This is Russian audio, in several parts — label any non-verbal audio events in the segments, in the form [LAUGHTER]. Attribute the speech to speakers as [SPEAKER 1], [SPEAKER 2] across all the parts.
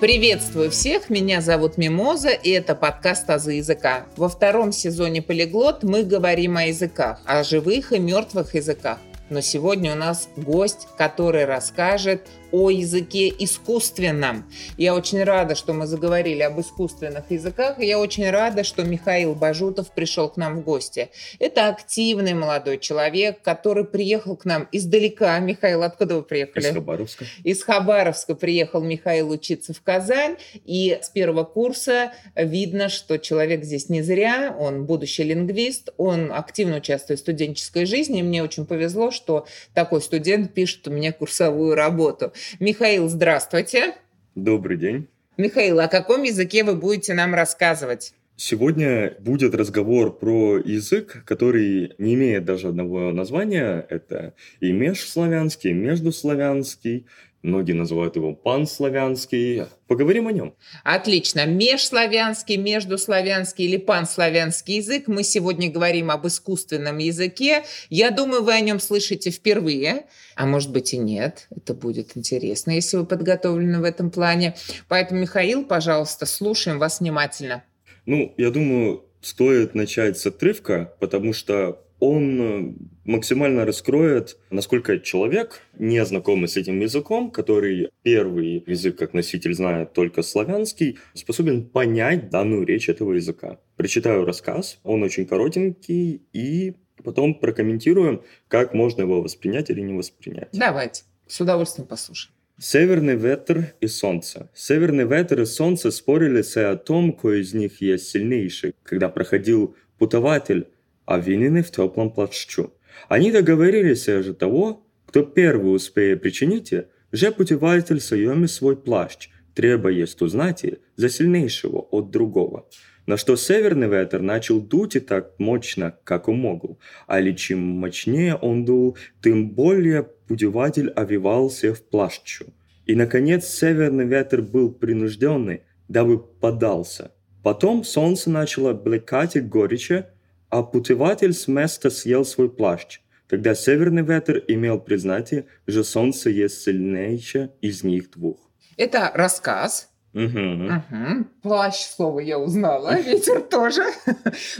[SPEAKER 1] Приветствую всех, меня зовут Мимоза, и это подкаст «Азы языка». Во втором сезоне «Полиглот» мы говорим о языках, о живых и мертвых языках. Но сегодня у нас гость, который расскажет о языке искусственном. Я очень рада, что мы заговорили об искусственных языках. И я очень рада, что Михаил Бажутов пришел к нам в гости. Это активный молодой человек, который приехал к нам издалека. Михаил, откуда вы приехали?
[SPEAKER 2] Из Хабаровска.
[SPEAKER 1] Из Хабаровска приехал Михаил учиться в Казань. И с первого курса видно, что человек здесь не зря. Он будущий лингвист. Он активно участвует в студенческой жизни. И мне очень повезло, что такой студент пишет у меня курсовую работу. Михаил, здравствуйте.
[SPEAKER 2] Добрый день.
[SPEAKER 1] Михаил, о каком языке вы будете нам рассказывать?
[SPEAKER 2] Сегодня будет разговор про язык, который не имеет даже одного названия. Это и межславянский, и междуславянский, Многие называют его панславянский. Поговорим о нем.
[SPEAKER 1] Отлично. Межславянский, междуславянский или панславянский язык. Мы сегодня говорим об искусственном языке. Я думаю, вы о нем слышите впервые. А может быть и нет. Это будет интересно, если вы подготовлены в этом плане. Поэтому, Михаил, пожалуйста, слушаем вас внимательно.
[SPEAKER 2] Ну, я думаю, стоит начать с отрывка, потому что он э, максимально раскроет, насколько человек, не знакомый с этим языком, который первый язык как носитель знает только славянский, способен понять данную речь этого языка. Прочитаю рассказ, он очень коротенький, и потом прокомментируем, как можно его воспринять или не воспринять.
[SPEAKER 1] Давайте, с удовольствием послушаем.
[SPEAKER 2] Северный ветер и солнце. Северный ветер и солнце спорили о том, кой из них есть сильнейший. Когда проходил путователь, обвинены в теплом плащу. Они договорились же того, кто первый успеет причинить, же путеватель съеме свой плащ, требуя узнать за сильнейшего от другого. На что северный ветер начал дуть и так мощно, как он мог. А ли чем мощнее он дул, тем более путеватель овивался в плащу. И, наконец, северный ветер был принужденный, дабы подался. Потом солнце начало блекать и горяче, а путеватель с места съел свой плащ, когда северный ветер имел признать, что солнце есть сильнейшее из них двух.
[SPEAKER 1] Это рассказ.
[SPEAKER 2] Угу.
[SPEAKER 1] Угу. Плащ, слово я узнала, [LAUGHS] ветер тоже.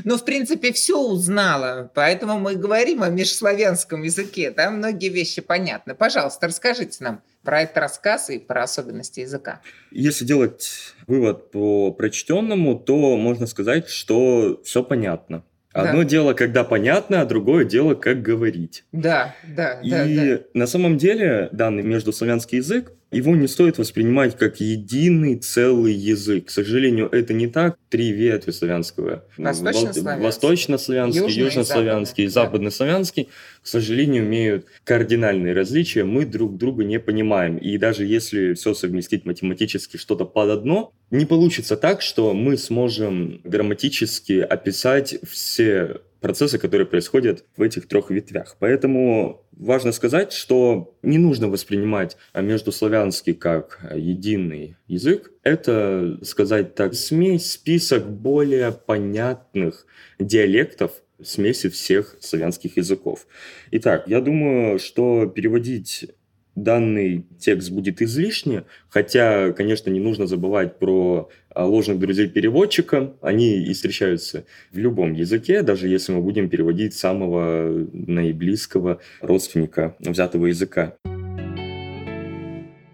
[SPEAKER 1] Но, в принципе, все узнала, поэтому мы говорим о межславянском языке. Там многие вещи понятны. Пожалуйста, расскажите нам про этот рассказ и про особенности языка.
[SPEAKER 2] Если делать вывод по прочтенному, то можно сказать, что все понятно. Одно да. дело, когда понятно, а другое дело, как говорить.
[SPEAKER 1] Да, да,
[SPEAKER 2] И
[SPEAKER 1] да. И
[SPEAKER 2] на самом деле данный междуславянский язык его не стоит воспринимать как единый целый язык. К сожалению, это не так. Три ветви славянского.
[SPEAKER 1] Восточнославянский,
[SPEAKER 2] Восточнославянский южнославянский, и западнославянский, к сожалению, имеют кардинальные различия. Мы друг друга не понимаем. И даже если все совместить математически что-то под одно, не получится так, что мы сможем грамматически описать все процессы, которые происходят в этих трех ветвях. Поэтому важно сказать, что не нужно воспринимать междуславянский как единый язык. Это, сказать так, смесь, список более понятных диалектов, смеси всех славянских языков. Итак, я думаю, что переводить данный текст будет излишне, хотя, конечно, не нужно забывать про а, ложных друзей переводчика. Они и встречаются в любом языке, даже если мы будем переводить самого наиблизкого родственника взятого языка.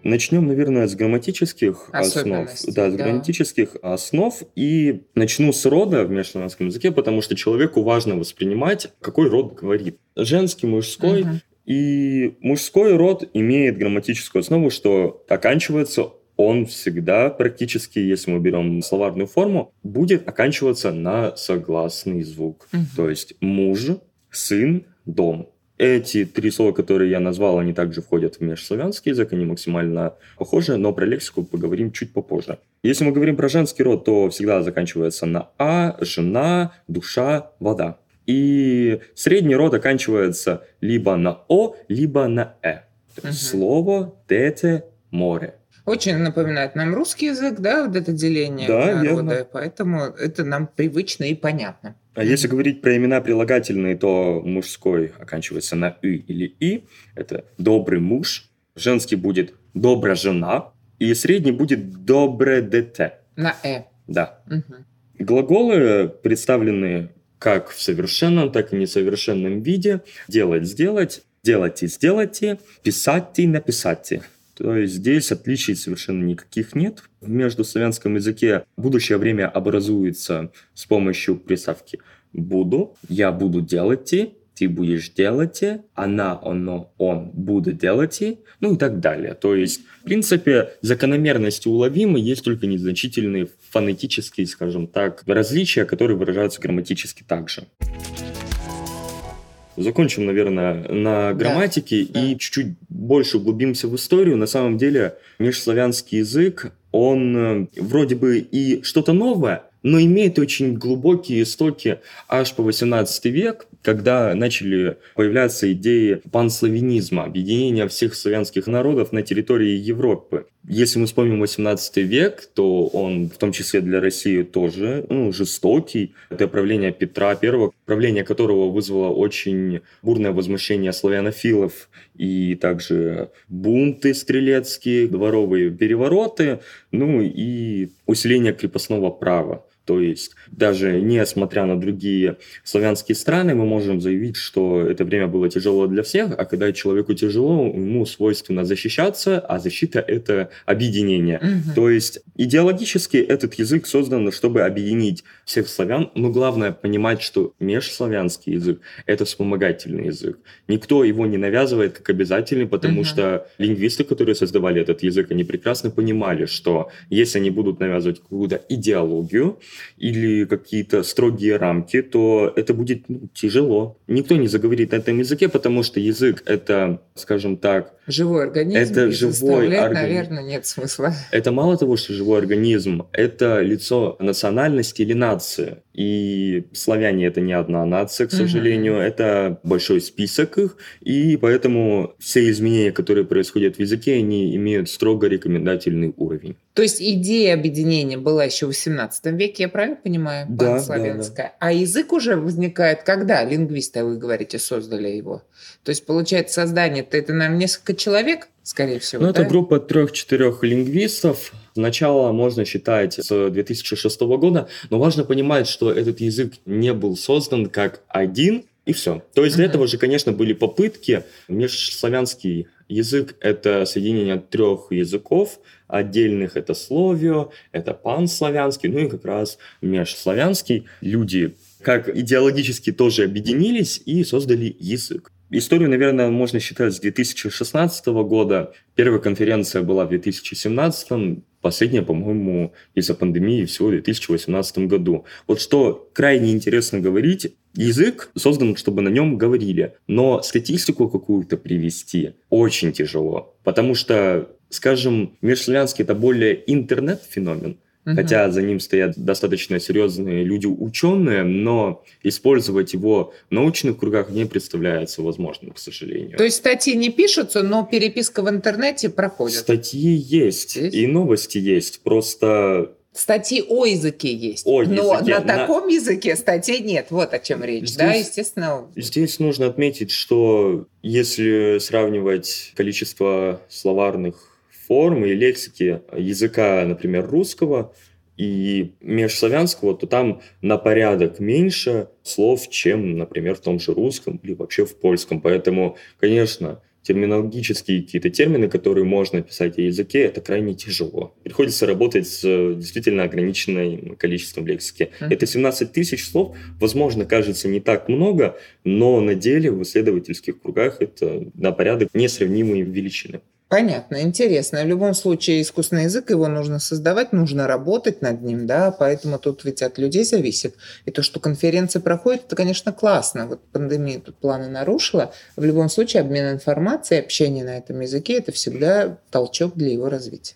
[SPEAKER 2] Начнем, наверное, с грамматических основ. Да, с да. грамматических основ. И начну с рода в межславянском языке, потому что человеку важно воспринимать, какой род говорит. Женский, мужской. Угу. И мужской род имеет грамматическую основу, что оканчивается он всегда практически, если мы берем словарную форму, будет оканчиваться на согласный звук. Угу. То есть муж, сын, дом. Эти три слова, которые я назвал, они также входят в межславянский язык, они максимально похожи, но про лексику поговорим чуть попозже. Если мы говорим про женский род, то всегда заканчивается на «а», «жена», «душа», «вода». И средний род оканчивается либо на «о», либо на «э». То есть угу. слово, дете, море.
[SPEAKER 1] Очень напоминает нам русский язык, да, вот это деление
[SPEAKER 2] да, народа,
[SPEAKER 1] верно. поэтому это нам привычно и понятно.
[SPEAKER 2] А если говорить про имена прилагательные, то мужской оканчивается на «ы» или «и», это «добрый муж», женский будет «добрая жена», и средний будет добре дете.
[SPEAKER 1] На «э».
[SPEAKER 2] Да. Угу. Глаголы представлены как в совершенном, так и несовершенном виде. Делать, сделать, делайте, сделайте, писать, написать. То есть здесь отличий совершенно никаких нет. В междуславянском языке будущее время образуется с помощью приставки «буду», «я буду делать», ты будешь делать, она, оно, он будет делать, ну и так далее. То есть, в принципе, закономерности уловимы, есть только незначительные фонетические, скажем так, различия, которые выражаются грамматически также. Закончим, наверное, на грамматике да, и да. чуть-чуть больше углубимся в историю. На самом деле, межславянский язык, он э, вроде бы и что-то новое, но имеет очень глубокие истоки аж по 18 век, когда начали появляться идеи панславянизма, объединения всех славянских народов на территории Европы. Если мы вспомним 18 век, то он в том числе для России тоже ну, жестокий. Это правление Петра I, правление которого вызвало очень бурное возмущение славянофилов и также бунты стрелецкие, дворовые перевороты, ну и усиление крепостного права. То есть даже несмотря на другие славянские страны, мы можем заявить, что это время было тяжело для всех, а когда человеку тяжело, ему свойственно защищаться, а защита — это объединение. Угу. То есть идеологически этот язык создан, чтобы объединить всех славян, но главное понимать, что межславянский язык — это вспомогательный язык. Никто его не навязывает как обязательный, потому угу. что лингвисты, которые создавали этот язык, они прекрасно понимали, что если они будут навязывать какую-то идеологию, или какие-то строгие рамки, то это будет ну, тяжело. Никто не заговорит на этом языке, потому что язык это, скажем так,
[SPEAKER 1] живой организм.
[SPEAKER 2] Это живой организм.
[SPEAKER 1] наверное, нет смысла.
[SPEAKER 2] Это мало того, что живой организм, это лицо национальности или нации. И славяне это не одна нация, к сожалению, угу. это большой список их, и поэтому все изменения, которые происходят в языке, они имеют строго рекомендательный уровень.
[SPEAKER 1] То есть идея объединения была еще в 18 веке, я правильно понимаю?
[SPEAKER 2] Да, славянская. Да, да.
[SPEAKER 1] А язык уже возникает когда? Лингвисты, вы говорите, создали его. То есть, получается, создание это, это наверное, несколько человек, скорее всего.
[SPEAKER 2] Ну, да? это группа трех-четырех лингвистов. Сначала можно считать с 2006 года, но важно понимать, что этот язык не был создан как один, и все. То есть для этого же, конечно, были попытки. Межславянский язык – это соединение трех языков отдельных. Это словио, это панславянский, ну и как раз межславянский. Люди как идеологически тоже объединились и создали язык. Историю, наверное, можно считать с 2016 года. Первая конференция была в 2017, последняя, по-моему, из-за пандемии всего в 2018 году. Вот что крайне интересно говорить, язык создан, чтобы на нем говорили, но статистику какую-то привести очень тяжело, потому что, скажем, межславянский это более интернет-феномен, Угу. Хотя за ним стоят достаточно серьезные люди, ученые, но использовать его в научных кругах не представляется возможным, к сожалению.
[SPEAKER 1] То есть статьи не пишутся, но переписка в интернете проходит?
[SPEAKER 2] Статьи есть, есть? и новости есть. Просто
[SPEAKER 1] Статьи о языке есть,
[SPEAKER 2] о
[SPEAKER 1] но
[SPEAKER 2] языке.
[SPEAKER 1] на таком языке статей нет. Вот о чем речь, здесь, да, естественно.
[SPEAKER 2] Здесь нужно отметить, что если сравнивать количество словарных формы и лексики языка, например, русского и межславянского, то там на порядок меньше слов, чем, например, в том же русском или вообще в польском. Поэтому, конечно, терминологические какие-то термины, которые можно писать о языке, это крайне тяжело. Приходится работать с действительно ограниченным количеством лексики. Mm-hmm. Это 17 тысяч слов, возможно, кажется не так много, но на деле в исследовательских кругах это на порядок несравнимые величины.
[SPEAKER 1] Понятно, интересно. В любом случае искусственный язык, его нужно создавать, нужно работать над ним, да, поэтому тут ведь от людей зависит. И то, что конференции проходят, это, конечно, классно. Вот пандемия тут планы нарушила. В любом случае обмен информацией, общение на этом языке – это всегда толчок для его развития.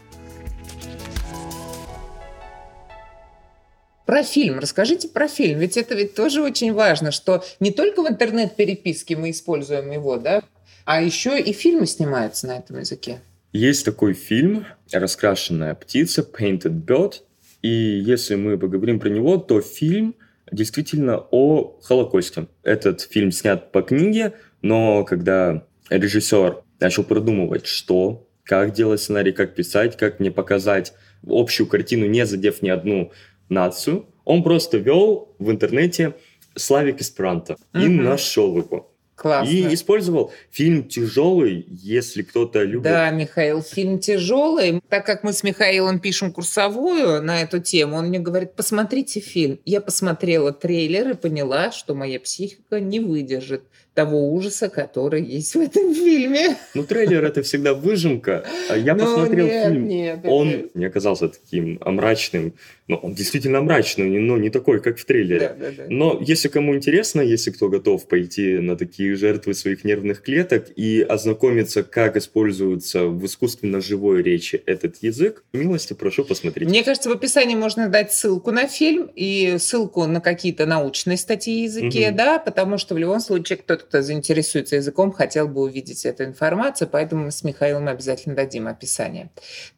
[SPEAKER 1] Про фильм. Расскажите про фильм. Ведь это ведь тоже очень важно, что не только в интернет-переписке мы используем его, да, а еще и фильмы снимаются на этом языке.
[SPEAKER 2] Есть такой фильм «Раскрашенная птица», «Painted Bird», и если мы поговорим про него, то фильм действительно о Холокосте. Этот фильм снят по книге, но когда режиссер начал продумывать, что, как делать сценарий, как писать, как мне показать общую картину, не задев ни одну нацию, он просто вел в интернете Славик Эсперанто и нашел его.
[SPEAKER 1] Классно.
[SPEAKER 2] И использовал фильм тяжелый, если кто-то любит.
[SPEAKER 1] Да, Михаил, фильм тяжелый. Так как мы с Михаилом пишем курсовую на эту тему, он мне говорит, посмотрите фильм. Я посмотрела трейлер и поняла, что моя психика не выдержит того ужаса, который есть в этом фильме.
[SPEAKER 2] Ну, трейлер это всегда выжимка. А я ну, посмотрел нет, фильм. Нет, он это... не оказался таким мрачным. Но он действительно мрачный, но не такой, как в трейлере. Да, да, да. Но если кому интересно, если кто готов пойти на такие жертвы своих нервных клеток и ознакомиться, как используется в искусственно живой речи этот язык, милости прошу посмотреть.
[SPEAKER 1] Мне кажется, в описании можно дать ссылку на фильм и ссылку на какие-то научные статьи языке, угу. да, потому что в любом случае кто-то тот, кто заинтересуется языком, хотел бы увидеть эту информацию, поэтому мы с Михаилом обязательно дадим описание.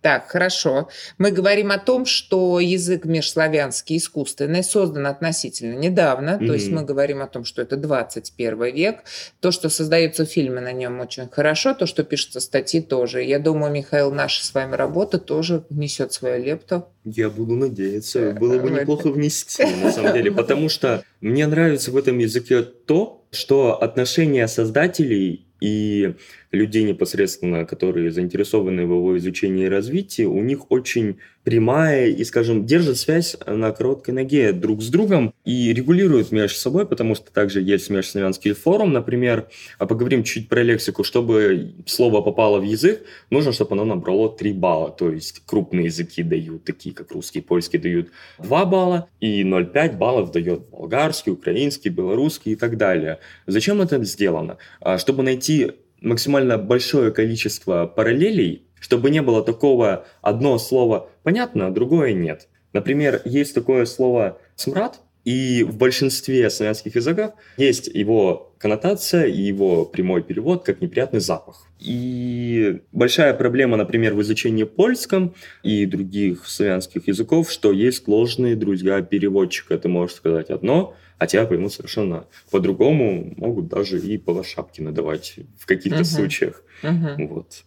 [SPEAKER 1] Так, хорошо. Мы говорим о том, что язык межславянский искусственный создан относительно недавно, mm-hmm. то есть мы говорим о том, что это 21 век. То, что создаются фильмы на нем очень хорошо, то, что пишутся статьи тоже. Я думаю, Михаил, наша с вами работа тоже несет свою лепту.
[SPEAKER 2] Я буду надеяться. Было бы неплохо внести, на самом деле, потому что мне нравится в этом языке то, что отношения создателей и людей непосредственно, которые заинтересованы в его изучении и развитии, у них очень прямая и, скажем, держит связь на короткой ноге друг с другом и регулируют между собой, потому что также есть межславянский форум, например, а поговорим чуть про лексику, чтобы слово попало в язык, нужно, чтобы оно набрало 3 балла, то есть крупные языки дают, такие как русский, польский, дают 2 балла, и 0,5 баллов дает болгарский, украинский, белорусский и так далее. Зачем это сделано? А, чтобы найти максимально большое количество параллелей, чтобы не было такого одно слово понятно, а другое нет. Например, есть такое слово «смрад», и в большинстве славянских языков есть его коннотация и его прямой перевод как неприятный запах. И большая проблема, например, в изучении польском и других славянских языков, что есть ложные друзья переводчика. Ты можешь сказать одно, а тебя поймут совершенно по-другому, могут даже и по шапке надавать в каких-то uh-huh. случаях. Uh-huh. Вот.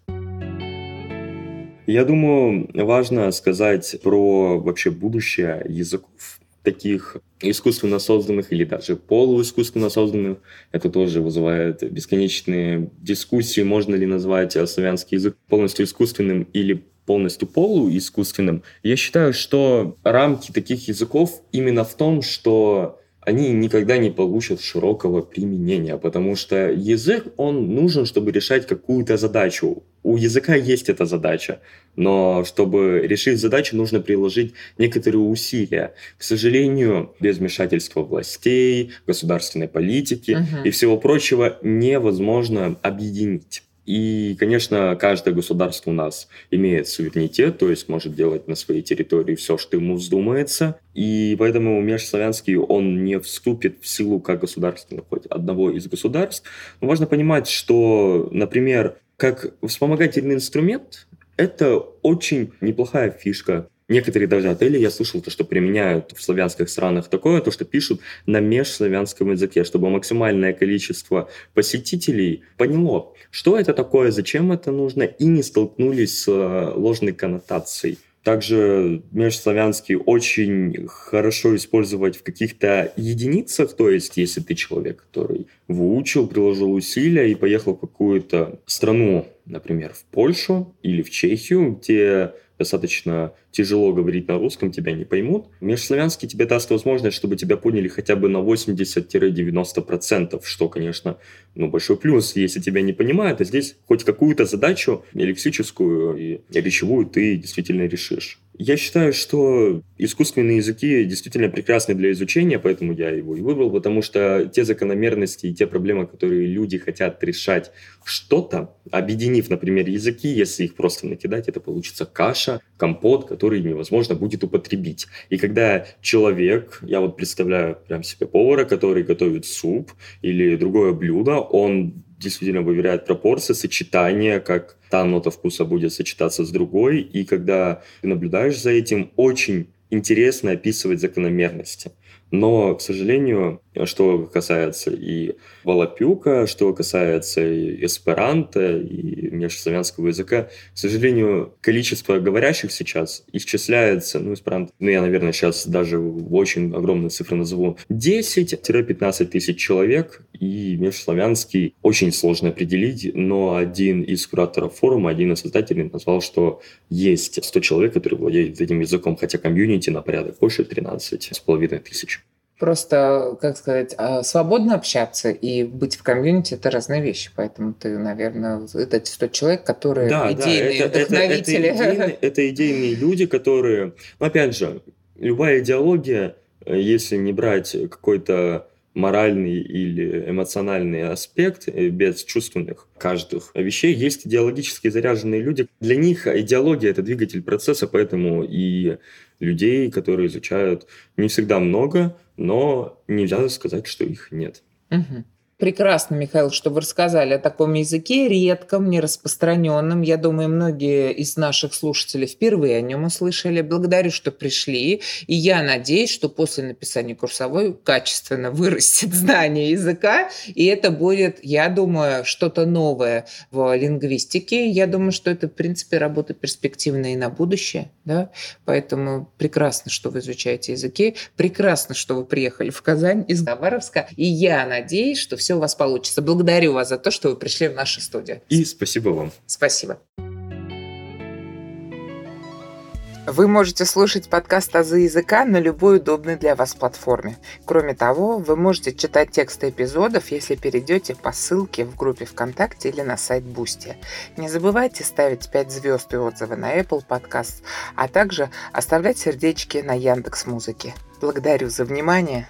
[SPEAKER 2] Я думаю, важно сказать про вообще будущее языков таких искусственно созданных или даже полуискусственно созданных. Это тоже вызывает бесконечные дискуссии, можно ли назвать славянский язык полностью искусственным или полностью полуискусственным. Я считаю, что рамки таких языков именно в том, что они никогда не получат широкого применения, потому что язык, он нужен, чтобы решать какую-то задачу. У языка есть эта задача, но чтобы решить задачу, нужно приложить некоторые усилия. К сожалению, без вмешательства властей, государственной политики uh-huh. и всего прочего невозможно объединить. И, конечно, каждое государство у нас имеет суверенитет, то есть может делать на своей территории все, что ему вздумается. И поэтому межславянский, он не вступит в силу как государственный хоть одного из государств. Но важно понимать, что, например, как вспомогательный инструмент, это очень неплохая фишка Некоторые даже отели, я слышал, то, что применяют в славянских странах такое, то, что пишут на межславянском языке, чтобы максимальное количество посетителей поняло, что это такое, зачем это нужно, и не столкнулись с э, ложной коннотацией. Также межславянский очень хорошо использовать в каких-то единицах, то есть если ты человек, который выучил, приложил усилия и поехал в какую-то страну, например, в Польшу или в Чехию, где достаточно тяжело говорить на русском, тебя не поймут. Межславянский тебе даст возможность, чтобы тебя поняли хотя бы на 80-90%, что, конечно, ну, большой плюс. Если тебя не понимают, то здесь хоть какую-то задачу лексическую и речевую ты действительно решишь. Я считаю, что искусственные языки действительно прекрасны для изучения, поэтому я его и выбрал, потому что те закономерности и те проблемы, которые люди хотят решать что-то, объединив, например, языки, если их просто накидать, это получится каша, компот, который невозможно будет употребить. И когда человек, я вот представляю прям себе повара, который готовит суп или другое блюдо, он действительно выверяет пропорции, сочетания, как та нота вкуса будет сочетаться с другой. И когда ты наблюдаешь за этим, очень интересно описывать закономерности. Но, к сожалению, что касается и Волопюка, что касается и эсперанто, и межславянского языка, к сожалению, количество говорящих сейчас исчисляется, ну, эсперанто, ну, я, наверное, сейчас даже очень огромные цифры назову, 10-15 тысяч человек, и межславянский очень сложно определить, но один из кураторов форума, один из создателей назвал, что есть 100 человек, которые владеют этим языком, хотя комьюнити на порядок больше 13 с половиной тысяч.
[SPEAKER 1] Просто, как сказать, а, свободно общаться и быть в комьюнити – это разные вещи. Поэтому ты, наверное, это 100 человек, которые да, идейные да, это, вдохновители.
[SPEAKER 2] Это, это, идейные, [LAUGHS] это идейные люди, которые… Но опять же, любая идеология, э, если не брать какой-то моральный или эмоциональный аспект э, без чувственных каждых вещей. Есть идеологически заряженные люди. Для них идеология – это двигатель процесса, поэтому и людей, которые изучают, не всегда много, но нельзя сказать, что их нет.
[SPEAKER 1] Угу. Прекрасно, Михаил, что вы рассказали о таком языке, редком, нераспространенном. Я думаю, многие из наших слушателей впервые о нем услышали. Благодарю, что пришли. И я надеюсь, что после написания курсовой качественно вырастет [LAUGHS] знание языка. И это будет, я думаю, что-то новое в лингвистике. Я думаю, что это, в принципе, работа перспективная и на будущее. Да? Поэтому прекрасно, что вы изучаете языки. Прекрасно, что вы приехали в Казань из Хабаровска. И я надеюсь, что все у вас получится. Благодарю вас за то, что вы пришли в нашу студию.
[SPEAKER 2] И спасибо вам.
[SPEAKER 1] Спасибо. Вы можете слушать подкаст «Азы языка» на любой удобной для вас платформе. Кроме того, вы можете читать тексты эпизодов, если перейдете по ссылке в группе ВКонтакте или на сайт Boosty. Не забывайте ставить 5 звезд и отзывы на Apple Podcast, а также оставлять сердечки на Яндекс Музыке. Благодарю за внимание.